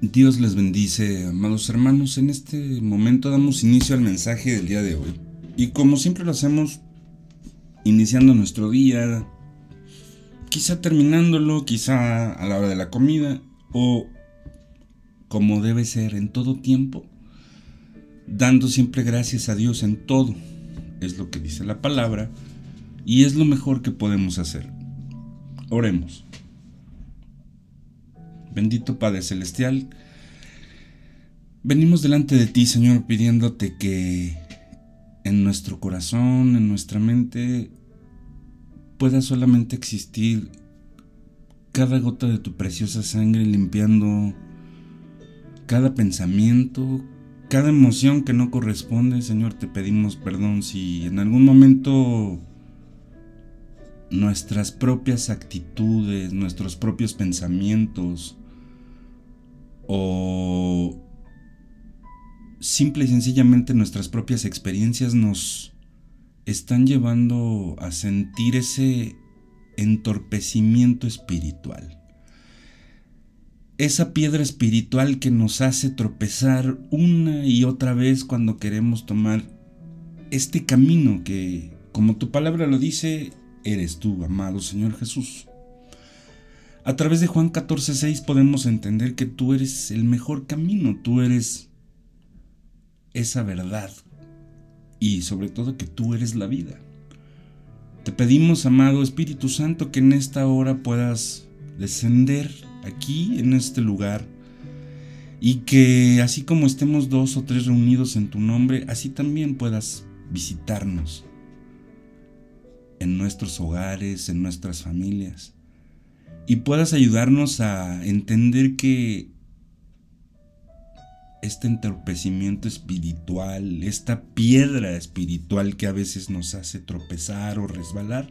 Dios les bendice, amados hermanos. En este momento damos inicio al mensaje del día de hoy. Y como siempre lo hacemos, iniciando nuestro día, quizá terminándolo, quizá a la hora de la comida, o como debe ser en todo tiempo, dando siempre gracias a Dios en todo. Es lo que dice la palabra y es lo mejor que podemos hacer. Oremos. Bendito Padre Celestial, venimos delante de ti, Señor, pidiéndote que en nuestro corazón, en nuestra mente, pueda solamente existir cada gota de tu preciosa sangre limpiando cada pensamiento, cada emoción que no corresponde. Señor, te pedimos perdón si en algún momento nuestras propias actitudes, nuestros propios pensamientos, o simple y sencillamente nuestras propias experiencias nos están llevando a sentir ese entorpecimiento espiritual. Esa piedra espiritual que nos hace tropezar una y otra vez cuando queremos tomar este camino que, como tu palabra lo dice, eres tú, amado Señor Jesús. A través de Juan 14:6 podemos entender que tú eres el mejor camino, tú eres esa verdad y sobre todo que tú eres la vida. Te pedimos, amado Espíritu Santo, que en esta hora puedas descender aquí, en este lugar, y que así como estemos dos o tres reunidos en tu nombre, así también puedas visitarnos en nuestros hogares, en nuestras familias. Y puedas ayudarnos a entender que este entorpecimiento espiritual, esta piedra espiritual que a veces nos hace tropezar o resbalar,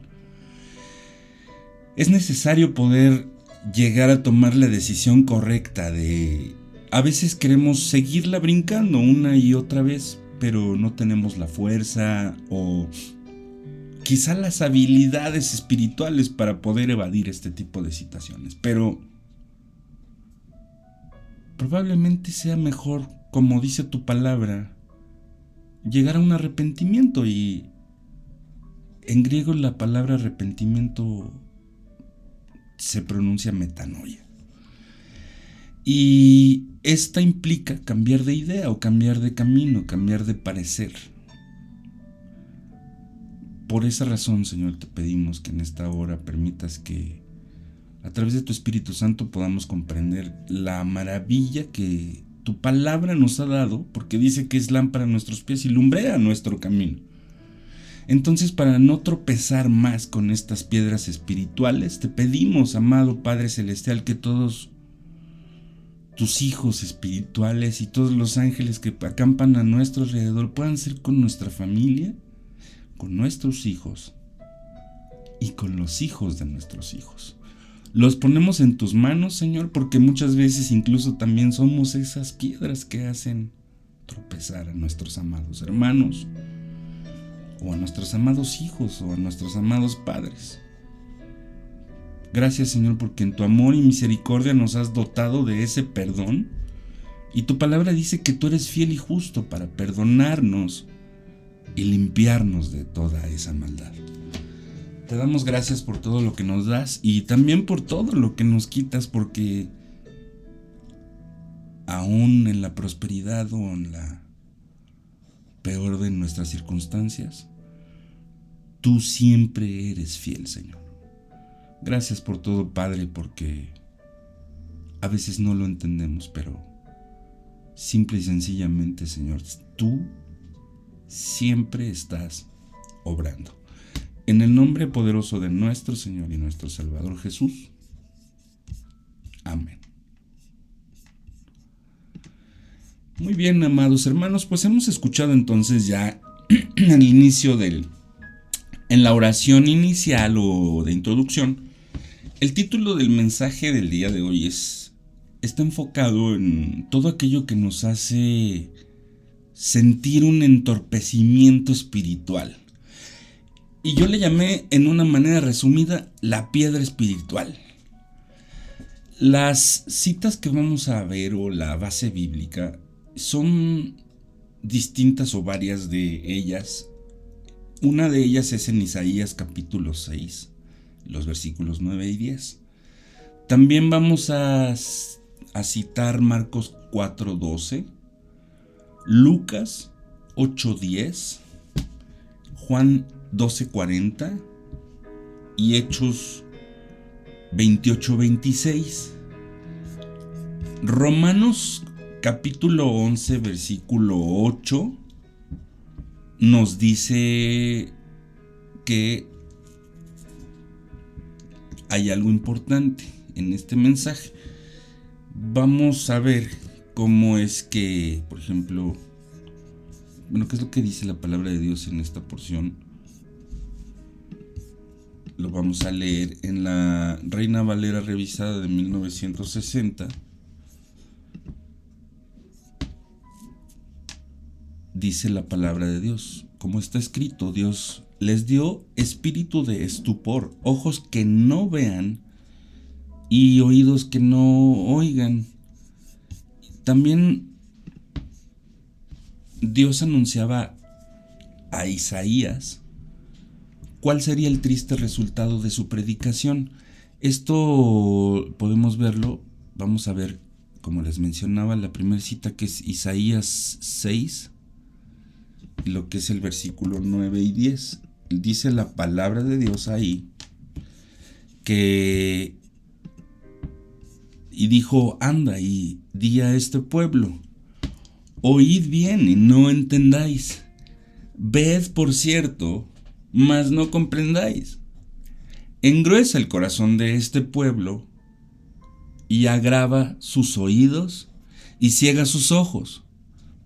es necesario poder llegar a tomar la decisión correcta de... A veces queremos seguirla brincando una y otra vez, pero no tenemos la fuerza o quizá las habilidades espirituales para poder evadir este tipo de situaciones. Pero probablemente sea mejor, como dice tu palabra, llegar a un arrepentimiento y en griego la palabra arrepentimiento se pronuncia metanoia. Y esta implica cambiar de idea o cambiar de camino, cambiar de parecer. Por esa razón, Señor, te pedimos que en esta hora permitas que a través de tu Espíritu Santo podamos comprender la maravilla que tu palabra nos ha dado, porque dice que es lámpara a nuestros pies y lumbrea nuestro camino. Entonces, para no tropezar más con estas piedras espirituales, te pedimos, amado Padre Celestial, que todos tus hijos espirituales y todos los ángeles que acampan a nuestro alrededor puedan ser con nuestra familia con nuestros hijos y con los hijos de nuestros hijos. Los ponemos en tus manos, Señor, porque muchas veces incluso también somos esas piedras que hacen tropezar a nuestros amados hermanos, o a nuestros amados hijos, o a nuestros amados padres. Gracias, Señor, porque en tu amor y misericordia nos has dotado de ese perdón. Y tu palabra dice que tú eres fiel y justo para perdonarnos y limpiarnos de toda esa maldad. Te damos gracias por todo lo que nos das y también por todo lo que nos quitas porque aún en la prosperidad o en la peor de nuestras circunstancias, tú siempre eres fiel, Señor. Gracias por todo, Padre, porque a veces no lo entendemos, pero simple y sencillamente, Señor, tú siempre estás obrando. En el nombre poderoso de nuestro Señor y nuestro Salvador Jesús. Amén. Muy bien, amados hermanos, pues hemos escuchado entonces ya el inicio del, en la oración inicial o de introducción, el título del mensaje del día de hoy es, está enfocado en todo aquello que nos hace sentir un entorpecimiento espiritual. Y yo le llamé en una manera resumida la piedra espiritual. Las citas que vamos a ver o la base bíblica son distintas o varias de ellas. Una de ellas es en Isaías capítulo 6, los versículos 9 y 10. También vamos a, a citar Marcos 4:12, Lucas 8:10, Juan 12:40 y Hechos 28-26. Romanos capítulo 11 versículo 8 nos dice que hay algo importante en este mensaje. Vamos a ver cómo es que, por ejemplo, bueno, ¿qué es lo que dice la palabra de Dios en esta porción? lo vamos a leer en la Reina Valera revisada de 1960. Dice la palabra de Dios, como está escrito, Dios les dio espíritu de estupor, ojos que no vean y oídos que no oigan. También Dios anunciaba a Isaías ¿Cuál sería el triste resultado de su predicación? Esto podemos verlo, vamos a ver, como les mencionaba, la primera cita que es Isaías 6, y lo que es el versículo 9 y 10. Dice la palabra de Dios ahí que... Y dijo, anda y di a este pueblo, oíd bien y no entendáis. Ved, por cierto, mas no comprendáis. Engruesa el corazón de este pueblo y agrava sus oídos y ciega sus ojos,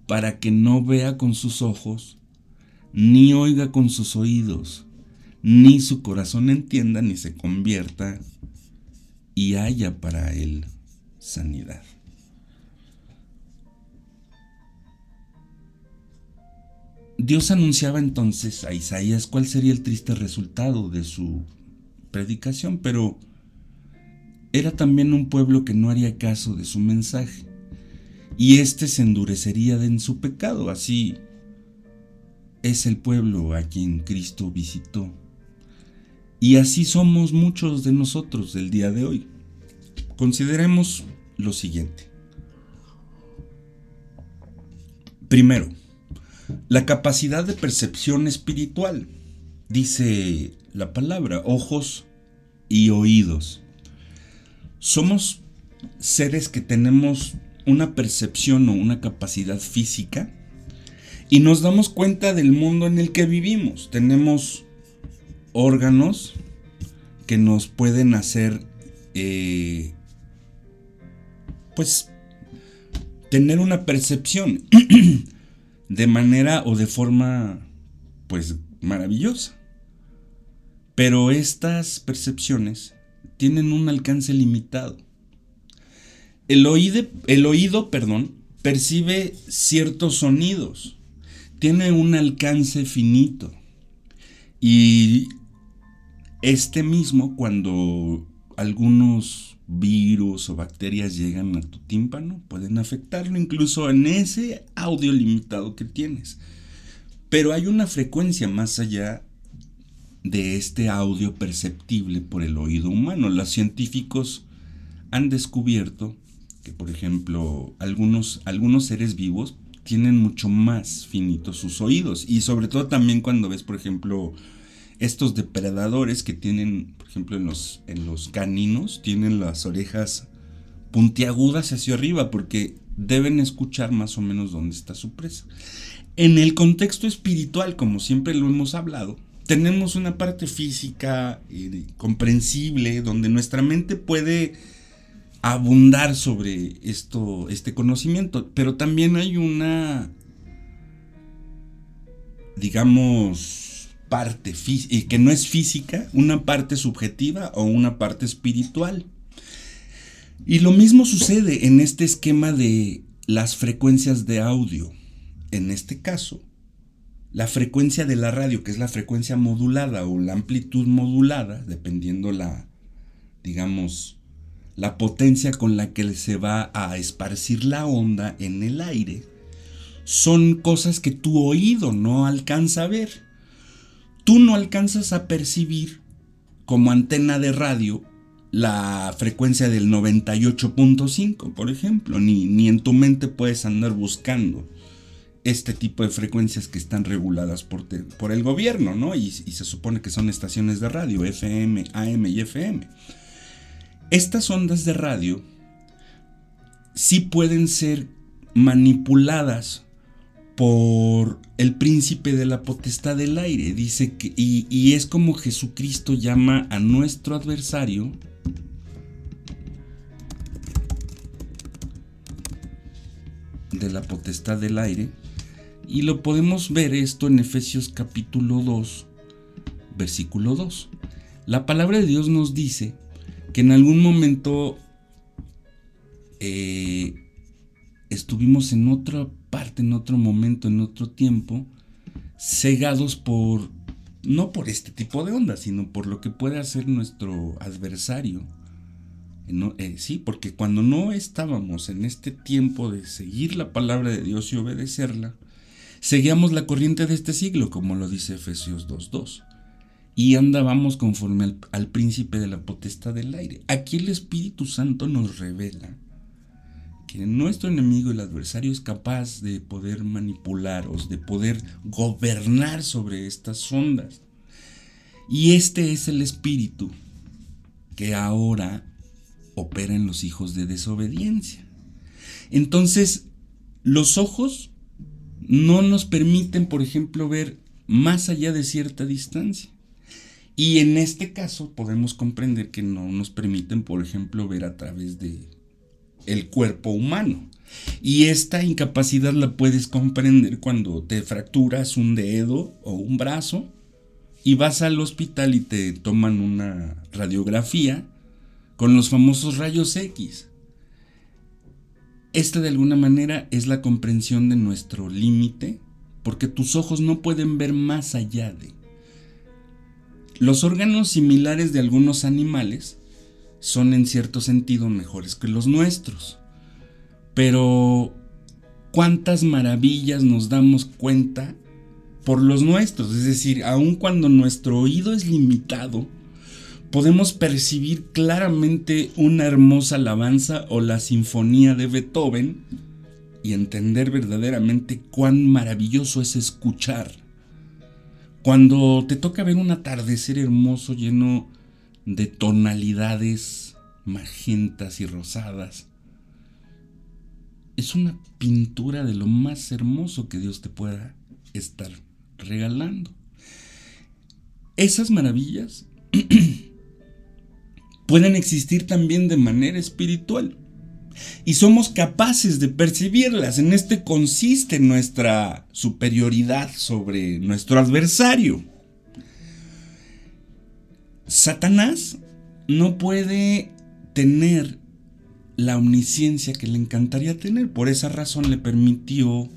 para que no vea con sus ojos, ni oiga con sus oídos, ni su corazón entienda, ni se convierta, y haya para él sanidad. Dios anunciaba entonces a Isaías cuál sería el triste resultado de su predicación, pero era también un pueblo que no haría caso de su mensaje, y éste se endurecería en su pecado, así es el pueblo a quien Cristo visitó. Y así somos muchos de nosotros del día de hoy. Consideremos lo siguiente. Primero, la capacidad de percepción espiritual, dice la palabra, ojos y oídos. Somos seres que tenemos una percepción o una capacidad física y nos damos cuenta del mundo en el que vivimos. Tenemos órganos que nos pueden hacer, eh, pues, tener una percepción. de manera o de forma pues maravillosa. Pero estas percepciones tienen un alcance limitado. El oído, el oído perdón, percibe ciertos sonidos, tiene un alcance finito. Y este mismo, cuando algunos virus o bacterias llegan a tu tímpano, pueden afectarlo incluso en ese audio limitado que tienes. Pero hay una frecuencia más allá de este audio perceptible por el oído humano. Los científicos han descubierto que, por ejemplo, algunos, algunos seres vivos tienen mucho más finitos sus oídos. Y sobre todo también cuando ves, por ejemplo, estos depredadores que tienen, por ejemplo, en los, en los caninos, tienen las orejas puntiagudas hacia arriba porque deben escuchar más o menos dónde está su presa. En el contexto espiritual, como siempre lo hemos hablado, tenemos una parte física eh, comprensible donde nuestra mente puede abundar sobre esto, este conocimiento, pero también hay una, digamos, parte y que no es física, una parte subjetiva o una parte espiritual. Y lo mismo sucede en este esquema de las frecuencias de audio. En este caso, la frecuencia de la radio, que es la frecuencia modulada o la amplitud modulada, dependiendo la, digamos, la potencia con la que se va a esparcir la onda en el aire, son cosas que tu oído no alcanza a ver. Tú no alcanzas a percibir como antena de radio la frecuencia del 98.5, por ejemplo, ni, ni, en tu mente puedes andar buscando este tipo de frecuencias que están reguladas por, por el gobierno, ¿no? Y, y, se supone que son estaciones de radio, FM, AM y FM. Estas ondas de radio sí pueden ser manipuladas por el príncipe de la potestad del aire. Dice que, y, es como Jesucristo llama a nuestro adversario de la potestad del aire. Y lo podemos ver esto en Efesios capítulo 2, versículo 2. La palabra de Dios nos dice que en algún momento eh, estuvimos en otra parte, en otro momento, en otro tiempo, cegados por, no por este tipo de ondas, sino por lo que puede hacer nuestro adversario eh, sí, porque cuando no estábamos en este tiempo de seguir la palabra de Dios y obedecerla, seguíamos la corriente de este siglo, como lo dice Efesios 2.2, y andábamos conforme al, al príncipe de la potestad del aire. Aquí el Espíritu Santo nos revela nuestro enemigo, el adversario, es capaz de poder manipularos, de poder gobernar sobre estas ondas. Y este es el espíritu que ahora opera en los hijos de desobediencia. Entonces, los ojos no nos permiten, por ejemplo, ver más allá de cierta distancia. Y en este caso podemos comprender que no nos permiten, por ejemplo, ver a través de el cuerpo humano. Y esta incapacidad la puedes comprender cuando te fracturas un dedo o un brazo y vas al hospital y te toman una radiografía con los famosos rayos X. Esta de alguna manera es la comprensión de nuestro límite, porque tus ojos no pueden ver más allá de. Los órganos similares de algunos animales son en cierto sentido mejores que los nuestros, pero cuántas maravillas nos damos cuenta por los nuestros, es decir, aun cuando nuestro oído es limitado, podemos percibir claramente una hermosa alabanza o la sinfonía de Beethoven y entender verdaderamente cuán maravilloso es escuchar. Cuando te toca ver un atardecer hermoso lleno de tonalidades magentas y rosadas, es una pintura de lo más hermoso que Dios te pueda estar regalando. Esas maravillas pueden existir también de manera espiritual. Y somos capaces de percibirlas. En este consiste nuestra superioridad sobre nuestro adversario. Satanás no puede tener la omnisciencia que le encantaría tener. Por esa razón le permitió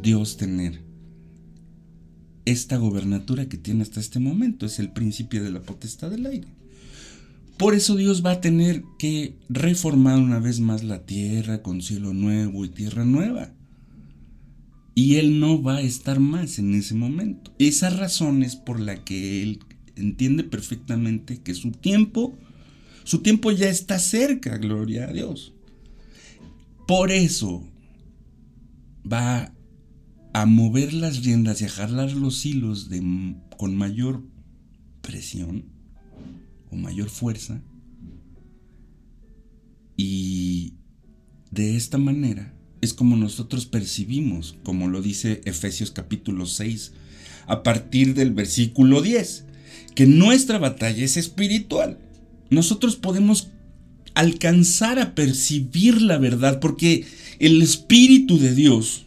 Dios tener esta gobernatura que tiene hasta este momento. Es el principio de la potestad del aire. Por eso Dios va a tener que reformar una vez más la tierra con cielo nuevo y tierra nueva. Y Él no va a estar más en ese momento. Esa razón es por la que Él entiende perfectamente que su tiempo, su tiempo ya está cerca, gloria a Dios. Por eso va a mover las riendas y a jalar los hilos de, con mayor presión o mayor fuerza. Y de esta manera es como nosotros percibimos, como lo dice Efesios capítulo 6, a partir del versículo 10, que nuestra batalla es espiritual. Nosotros podemos alcanzar a percibir la verdad porque el Espíritu de Dios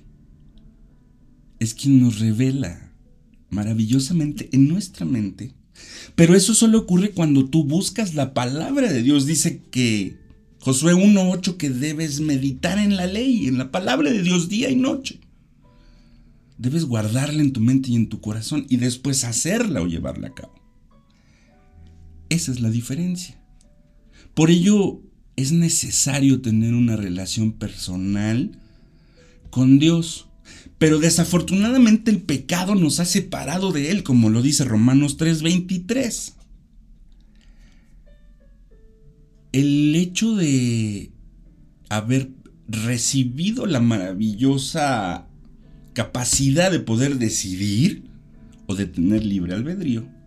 es quien nos revela maravillosamente en nuestra mente pero eso solo ocurre cuando tú buscas la palabra de Dios. Dice que Josué 1.8 que debes meditar en la ley, en la palabra de Dios día y noche. Debes guardarla en tu mente y en tu corazón y después hacerla o llevarla a cabo. Esa es la diferencia. Por ello, es necesario tener una relación personal con Dios. Pero desafortunadamente el pecado nos ha separado de Él, como lo dice Romanos 3:23. El hecho de haber recibido la maravillosa capacidad de poder decidir o de tener libre albedrío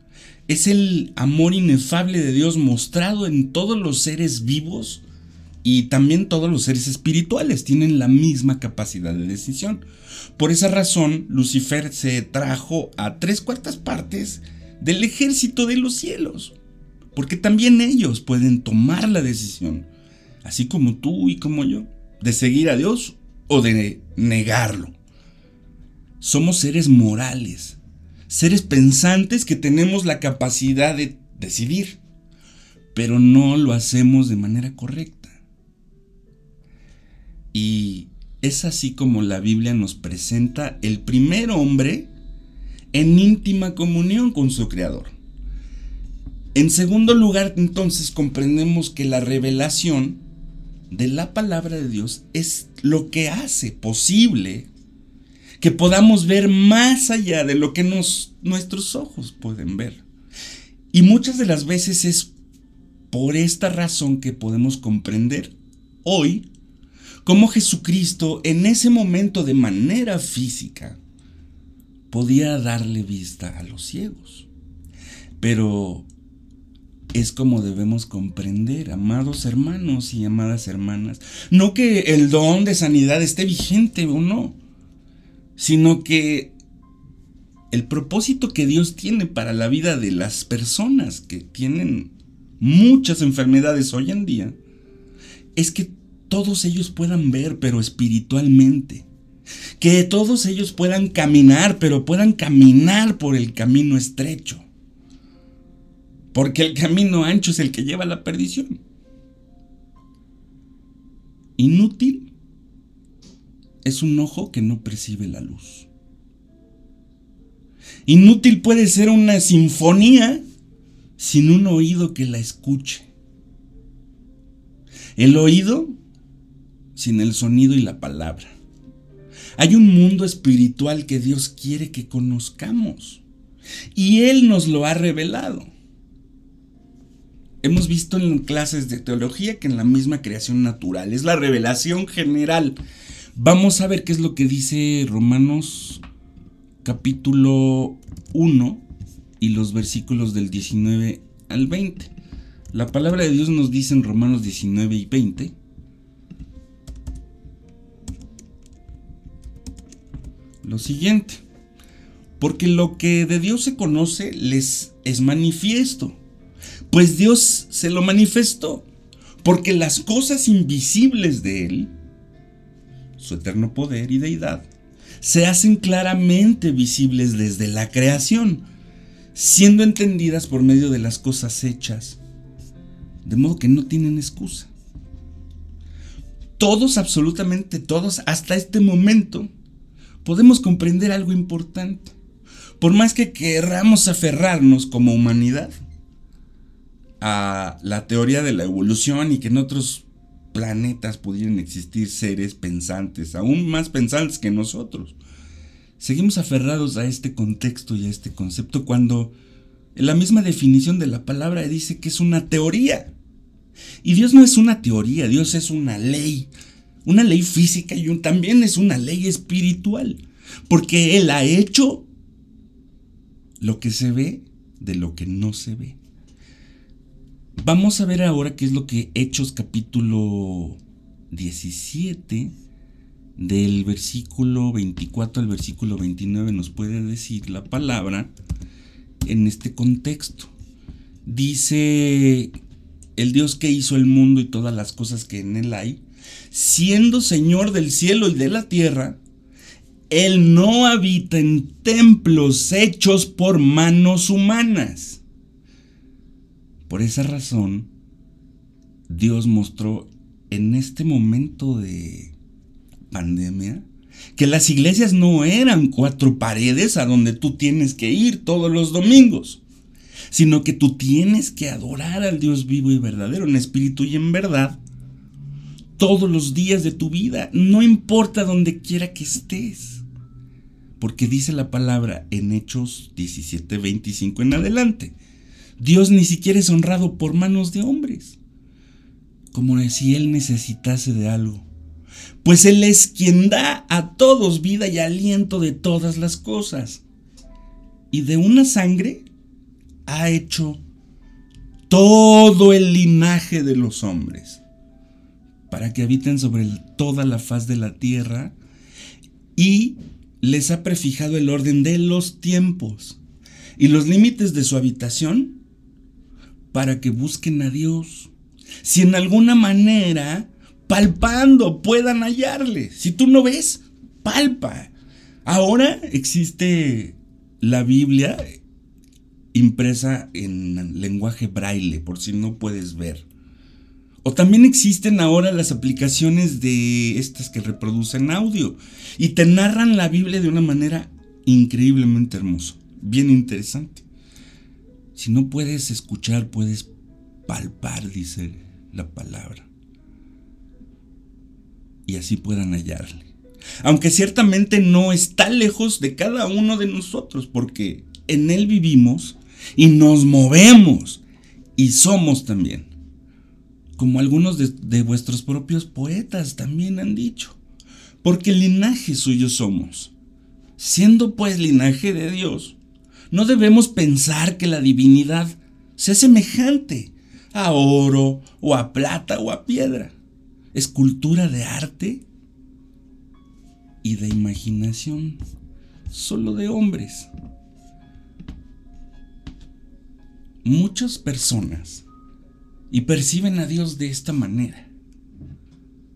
es el amor inefable de Dios mostrado en todos los seres vivos y también todos los seres espirituales tienen la misma capacidad de decisión. Por esa razón, Lucifer se trajo a tres cuartas partes del ejército de los cielos, porque también ellos pueden tomar la decisión, así como tú y como yo, de seguir a Dios o de negarlo. Somos seres morales, seres pensantes que tenemos la capacidad de decidir, pero no lo hacemos de manera correcta. Y es así como la Biblia nos presenta el primer hombre en íntima comunión con su Creador. En segundo lugar, entonces comprendemos que la revelación de la palabra de Dios es lo que hace posible que podamos ver más allá de lo que nuestros ojos pueden ver. Y muchas de las veces es por esta razón que podemos comprender hoy cómo Jesucristo en ese momento de manera física podía darle vista a los ciegos. Pero es como debemos comprender, amados hermanos y amadas hermanas, no que el don de sanidad esté vigente o no, sino que el propósito que Dios tiene para la vida de las personas que tienen muchas enfermedades hoy en día es que todos ellos puedan ver, pero espiritualmente. Que todos ellos puedan caminar, pero puedan caminar por el camino estrecho. Porque el camino ancho es el que lleva a la perdición. Inútil es un ojo que no percibe la luz. Inútil puede ser una sinfonía sin un oído que la escuche. El oído sin el sonido y la palabra. Hay un mundo espiritual que Dios quiere que conozcamos y Él nos lo ha revelado. Hemos visto en clases de teología que en la misma creación natural es la revelación general Vamos a ver qué es lo que dice Romanos capítulo 1 y los versículos del 19 al 20. La palabra de Dios nos dice en Romanos 19 y 20. Lo siguiente, porque lo que de Dios se conoce les es manifiesto, pues Dios se lo manifestó, porque las cosas invisibles de Él, su eterno poder y deidad, se hacen claramente visibles desde la creación, siendo entendidas por medio de las cosas hechas, de modo que no tienen excusa. Todos, absolutamente todos, hasta este momento, podemos comprender algo importante. Por más que querramos aferrarnos como humanidad a la teoría de la evolución y que en otros planetas pudieran existir seres pensantes, aún más pensantes que nosotros. Seguimos aferrados a este contexto y a este concepto cuando la misma definición de la palabra dice que es una teoría. Y Dios no es una teoría, Dios es una ley, una ley física y también es una ley espiritual, porque Él ha hecho lo que se ve de lo que no se ve. Vamos a ver ahora qué es lo que Hechos capítulo 17 del versículo 24 al versículo 29 nos puede decir la palabra en este contexto. Dice el Dios que hizo el mundo y todas las cosas que en él hay, siendo Señor del cielo y de la tierra, Él no habita en templos hechos por manos humanas por esa razón, Dios mostró en este momento de pandemia que las iglesias no eran cuatro paredes a donde tú tienes que ir todos los domingos, sino que tú tienes que adorar al Dios vivo y verdadero en espíritu y en verdad todos los días de tu vida, no importa donde quiera que estés. Porque dice la palabra en Hechos 17, 25 en adelante. Dios ni siquiera es honrado por manos de hombres, como si Él necesitase de algo. Pues Él es quien da a todos vida y aliento de todas las cosas. Y de una sangre ha hecho todo el linaje de los hombres, para que habiten sobre toda la faz de la tierra, y les ha prefijado el orden de los tiempos y los límites de su habitación, para que busquen a Dios. Si en alguna manera, palpando, puedan hallarle. Si tú no ves, palpa. Ahora existe la Biblia impresa en lenguaje braille, por si no puedes ver. O también existen ahora las aplicaciones de estas que reproducen audio y te narran la Biblia de una manera increíblemente hermosa, bien interesante. Si no puedes escuchar, puedes palpar, dice la palabra. Y así puedan hallarle. Aunque ciertamente no está lejos de cada uno de nosotros, porque en Él vivimos y nos movemos y somos también. Como algunos de, vuestros propios poetas también han dicho. Porque linaje suyo somos. Siendo pues linaje de Dios, no debemos pensar que la divinidad sea semejante a oro o a plata o a piedra. Escultura de arte y de imaginación solo de hombres. muchas personas y perciben a Dios de esta manera.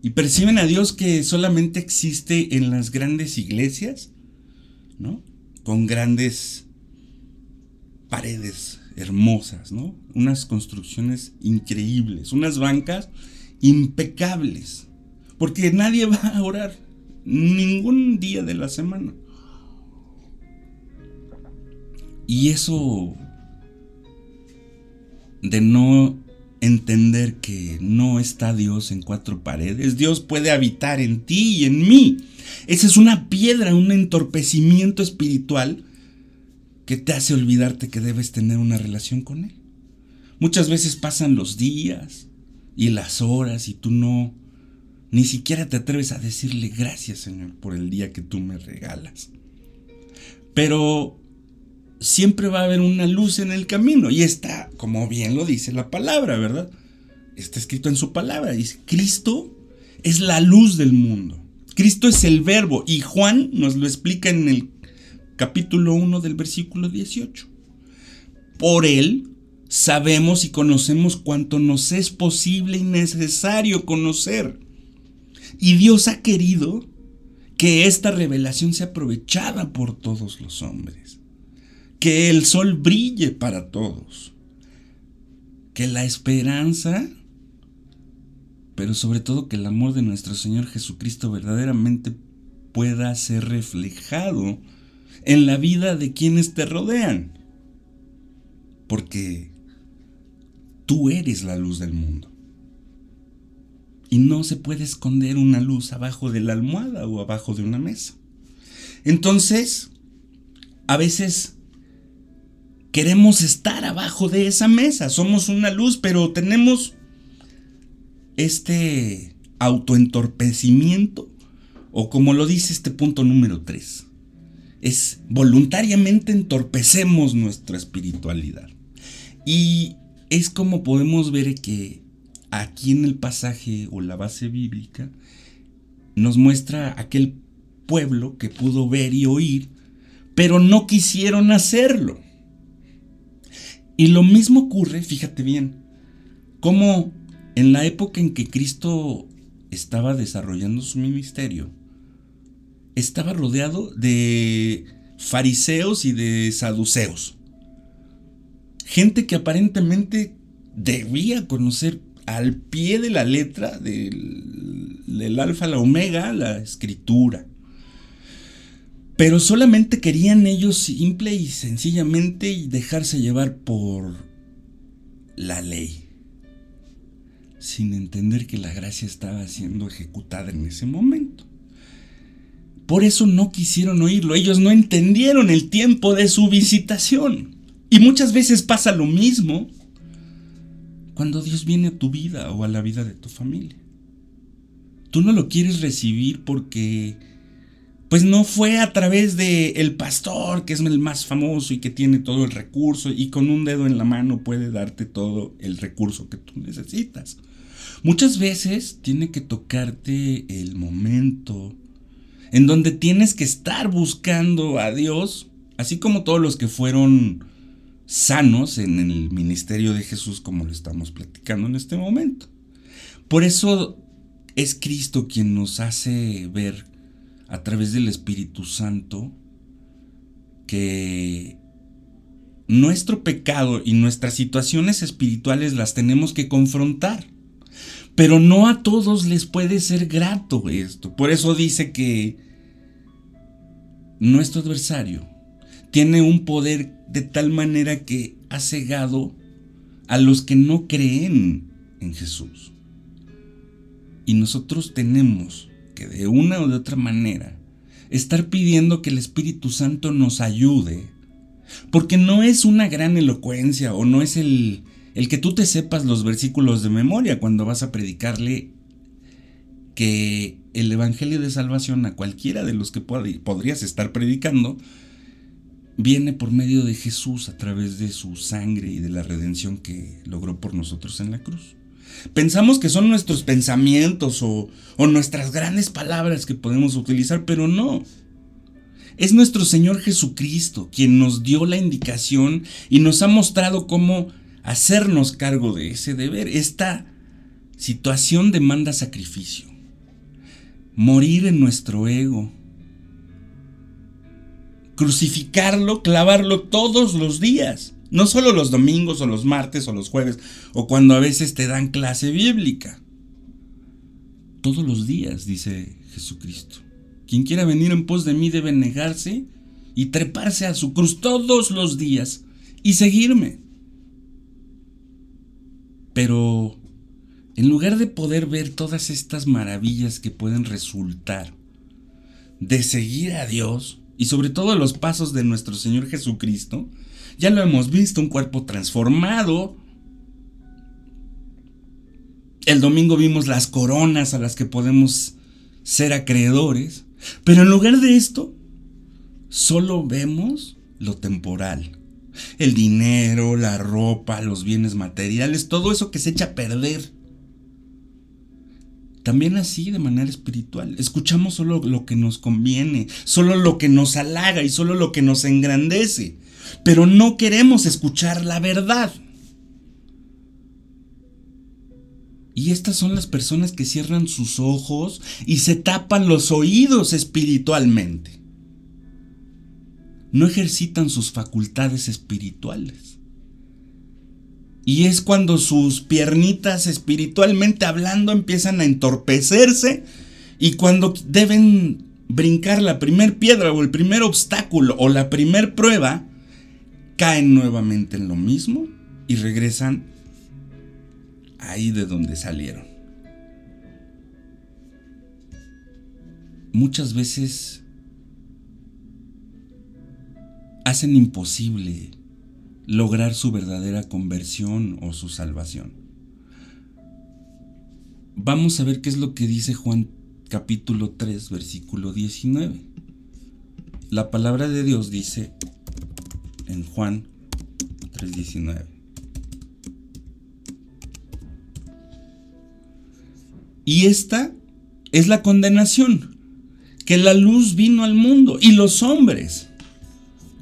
Y perciben a Dios que solamente existe en las grandes iglesias, ¿no? Con grandes paredes hermosas, ¿no? Unas construcciones increíbles, unas bancas impecables. Porque nadie va a orar ningún día de la semana. Y eso de no entender que no está Dios en cuatro paredes. Dios puede habitar en ti y en mí. Esa es una piedra, un entorpecimiento espiritual que te hace olvidarte que debes tener una relación con Él. Muchas veces pasan los días y las horas y tú no, ni siquiera te atreves a decirle gracias Señor por el día que tú me regalas. Pero siempre va a haber una luz en el camino. Y está, como bien lo dice la palabra, ¿verdad? Está escrito en su palabra. Dice, Cristo es la luz del mundo. Cristo es el verbo. Y Juan nos lo explica en el capítulo 1 del versículo 18. Por él sabemos y conocemos cuanto nos es posible y necesario conocer. Y Dios ha querido que esta revelación sea aprovechada por todos los hombres que el sol brille para todos, que la esperanza, pero sobre todo que el amor de nuestro Señor Jesucristo verdaderamente pueda ser reflejado en la vida de quienes te rodean, porque tú eres la luz del mundo. Y no se puede esconder una luz abajo de la almohada o abajo de una mesa. Entonces, a veces queremos estar abajo de esa mesa. Somos una luz, pero tenemos este autoentorpecimiento, o como lo dice este punto número 3, es voluntariamente entorpecemos nuestra espiritualidad. Y es como podemos ver que aquí en el pasaje o la base bíblica nos muestra aquel pueblo que pudo ver y oír, pero no quisieron hacerlo. Y lo mismo ocurre, fíjate bien, como en la época en que Cristo estaba desarrollando su ministerio, estaba rodeado de fariseos y de saduceos. Gente que aparentemente debía conocer al pie de la letra del, alfa la omega la escritura. Pero solamente querían ellos simple y sencillamente dejarse llevar por la ley. sin entender que la gracia estaba siendo ejecutada en ese momento. Por eso no quisieron oírlo, ellos no entendieron el tiempo de su visitación. Y muchas veces pasa lo mismo cuando Dios viene a tu vida o a la vida de tu familia. Tú no lo quieres recibir porque pues no fue a través de el pastor que es el más famoso y que tiene todo el recurso y con un dedo en la mano puede darte todo el recurso que tú necesitas. Muchas veces tiene que tocarte el momento en donde tienes que estar buscando a Dios, así como todos los que fueron sanos en el ministerio de Jesús como lo estamos platicando en este momento. Por eso es Cristo quien nos hace ver a través del Espíritu Santo que nuestro pecado y nuestras situaciones espirituales las tenemos que confrontar. Pero no a todos les puede ser grato esto. Por eso dice que nuestro adversario tiene un poder de tal manera que ha cegado a los que no creen en Jesús. Y nosotros tenemos que de una o de otra manera estar pidiendo que el Espíritu Santo nos ayude. Porque no es una gran elocuencia o no es el, el que tú te sepas los versículos de memoria cuando vas a predicarle que el Evangelio de Salvación a cualquiera de los que podrías estar predicando viene por medio de Jesús a través de su sangre y de la redención que logró por nosotros en la cruz. Pensamos que son nuestros pensamientos o, nuestras grandes palabras que podemos utilizar, pero no. Es nuestro Señor Jesucristo quien nos dio la indicación y nos ha mostrado cómo hacernos cargo de ese deber. Esta situación demanda sacrificio. Morir en nuestro ego. Crucificarlo, clavarlo todos los días. No solo los domingos o los martes o los jueves o cuando a veces te dan clase bíblica. Todos los días, dice Jesucristo. Quien quiera venir en pos de mí debe negarse y treparse a su cruz todos los días y seguirme. Pero en lugar de poder ver todas estas maravillas que pueden resultar de seguir a Dios y sobre todo los pasos de nuestro Señor Jesucristo, ya lo hemos visto, un cuerpo transformado. El domingo vimos las coronas a las que podemos ser acreedores. Pero en lugar de esto, solo vemos lo temporal. El dinero, la ropa, los bienes materiales, todo eso que se echa a perder. También así de manera espiritual. Escuchamos solo lo que nos conviene, solo lo que nos halaga y solo lo que nos engrandece pero no queremos escuchar la verdad. Y estas son las personas que cierran sus ojos y se tapan los oídos espiritualmente. No ejercitan sus facultades espirituales. Y es cuando sus piernitas espiritualmente hablando empiezan a entorpecerse y cuando deben brincar la primer piedra o el primer obstáculo o la primer prueba, caen nuevamente en lo mismo y regresan ahí de donde salieron. Muchas veces hacen imposible lograr su verdadera conversión o su salvación. Vamos a ver qué es lo que dice Juan capítulo 3 versículo 19. La palabra de Dios dice, en Juan 3:19. Y esta es la condenación, que la luz vino al mundo y los hombres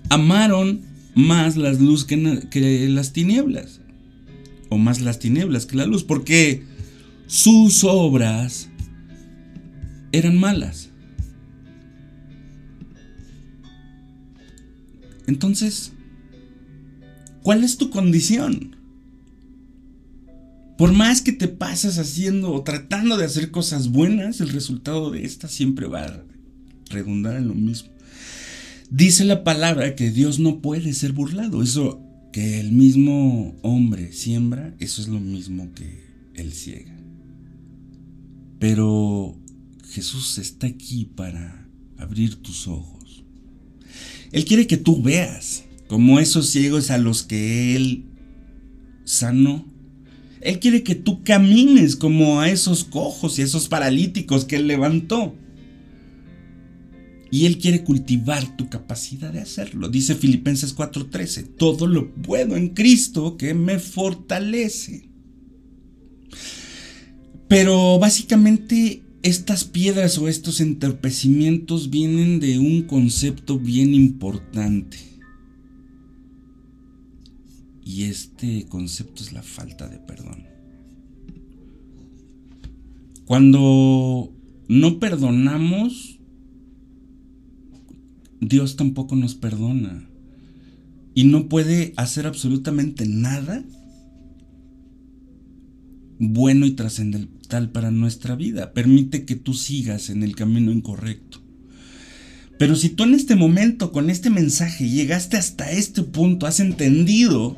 amaron más las luz que, que las tinieblas, o más las tinieblas que la luz, porque sus obras eran malas. Entonces, ¿Cuál es tu condición? Por más que te pasas haciendo o tratando de hacer cosas buenas, el resultado de esta siempre va a redundar en lo mismo. Dice la palabra que Dios no puede ser burlado. Eso que el mismo hombre siembra, eso es lo mismo que Él ciega. Pero Jesús está aquí para abrir tus ojos. Él quiere que tú veas como esos ciegos a los que Él sanó. Él quiere que tú camines como a esos cojos y esos paralíticos que Él levantó. Y Él quiere cultivar tu capacidad de hacerlo. Dice Filipenses 4:13, todo lo puedo en Cristo que me fortalece. Pero básicamente estas piedras o estos entorpecimientos vienen de un concepto bien importante. Y este concepto es la falta de perdón. Cuando no perdonamos, Dios tampoco nos perdona. Y no puede hacer absolutamente nada bueno y trascendental para nuestra vida. Permite que tú sigas en el camino incorrecto. Pero si tú en este momento, con este mensaje, llegaste hasta este punto, has entendido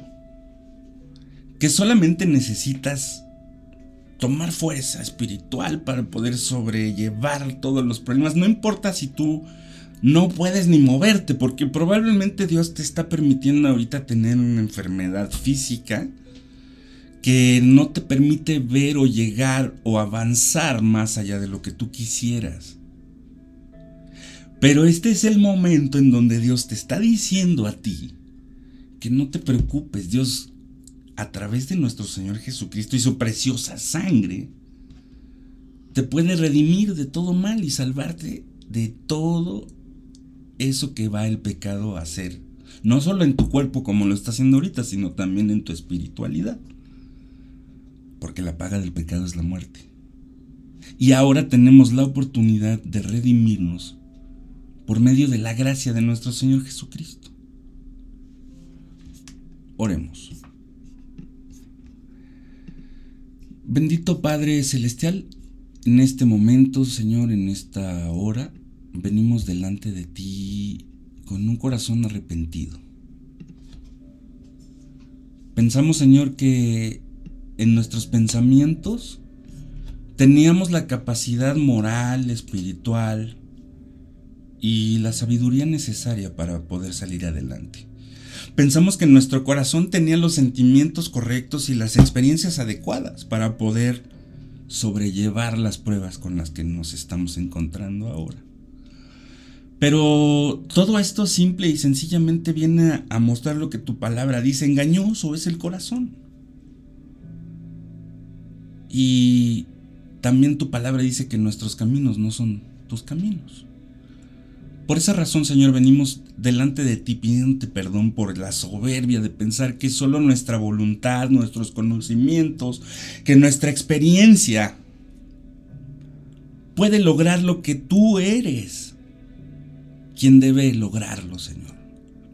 que solamente necesitas tomar fuerza espiritual para poder sobrellevar todos los problemas, no importa si tú no puedes ni moverte, porque probablemente Dios te está permitiendo ahorita tener una enfermedad física, que no te permite ver o llegar o avanzar más allá de lo que tú quisieras. Pero este es el momento en donde Dios te está diciendo a ti que no te preocupes, Dios a través de nuestro Señor Jesucristo y su preciosa sangre te puede redimir de todo mal y salvarte de todo eso que va el pecado a hacer. No solo en tu cuerpo como lo está haciendo ahorita, sino también en tu espiritualidad porque la paga del pecado es la muerte. Y ahora tenemos la oportunidad de redimirnos por medio de la gracia de nuestro Señor Jesucristo. Oremos. Bendito Padre Celestial, en este momento, Señor, en esta hora, venimos delante de ti con un corazón arrepentido. Pensamos, Señor, que en nuestros pensamientos teníamos la capacidad moral, espiritual y la sabiduría necesaria para poder salir adelante. Pensamos que nuestro corazón tenía los sentimientos correctos y las experiencias adecuadas para poder sobrellevar las pruebas con las que nos estamos encontrando ahora. Pero todo esto simple y sencillamente viene a mostrar lo que tu palabra dice, engañoso es el corazón. Y también tu palabra dice que nuestros caminos no son tus caminos. Por esa razón, Señor, venimos delante de ti pidiéndote perdón por la soberbia de pensar que solo nuestra voluntad, nuestros conocimientos, que nuestra experiencia puede lograr lo que tú eres. Quien debe lograrlo, Señor.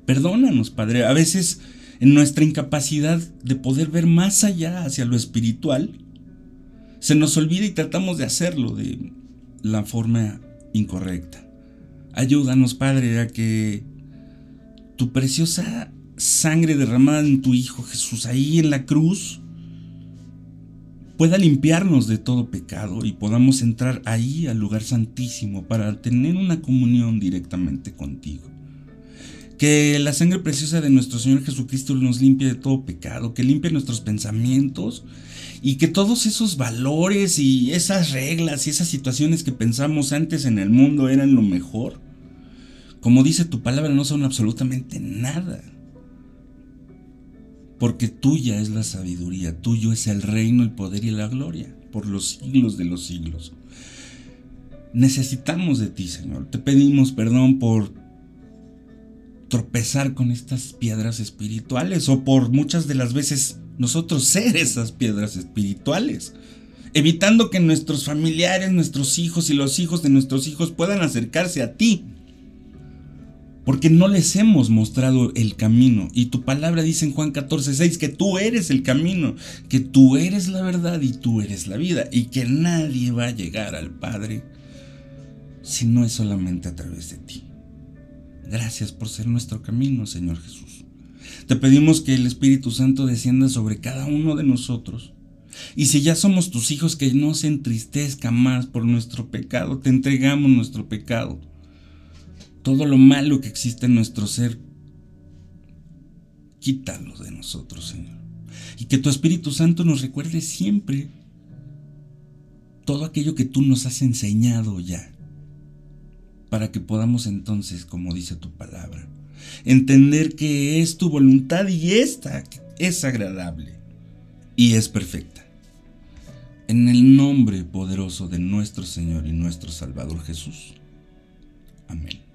Perdónanos, Padre. A veces en nuestra incapacidad de poder ver más allá hacia lo espiritual, se nos olvida y tratamos de hacerlo de la forma incorrecta. Ayúdanos, Padre, a que tu preciosa sangre derramada en tu Hijo Jesús ahí en la cruz pueda limpiarnos de todo pecado y podamos entrar ahí al lugar santísimo para tener una comunión directamente contigo. Que la sangre preciosa de nuestro Señor Jesucristo nos limpie de todo pecado, que limpie nuestros pensamientos y que todos esos valores y esas reglas y esas situaciones que pensamos antes en el mundo eran lo mejor, como dice tu palabra, no son absolutamente nada. Porque tuya es la sabiduría, tuyo es el reino, el poder y la gloria, por los siglos de los siglos. Necesitamos de ti, Señor. Te pedimos perdón por tropezar con estas piedras espirituales o por muchas de las veces nosotros ser esas piedras espirituales, evitando que nuestros familiares, nuestros hijos y los hijos de nuestros hijos puedan acercarse a ti. Porque no les hemos mostrado el camino. Y tu palabra dice en Juan 14, 6 que tú eres el camino, que tú eres la verdad y tú eres la vida. Y que nadie va a llegar al Padre si no es solamente a través de ti. Gracias por ser nuestro camino, Señor Jesús. Te pedimos que el Espíritu Santo descienda sobre cada uno de nosotros Y si ya somos tus hijos, que no se entristezca más por nuestro pecado, te entregamos nuestro pecado. Todo lo malo que existe en nuestro ser, quítalo de nosotros, Señor. Y que tu Espíritu Santo nos recuerde siempre todo aquello que tú nos has enseñado ya, para que podamos entonces, como dice tu palabra, entender que es tu voluntad y esta es agradable y es perfecta. En el nombre poderoso de nuestro Señor y nuestro Salvador Jesús. Amén.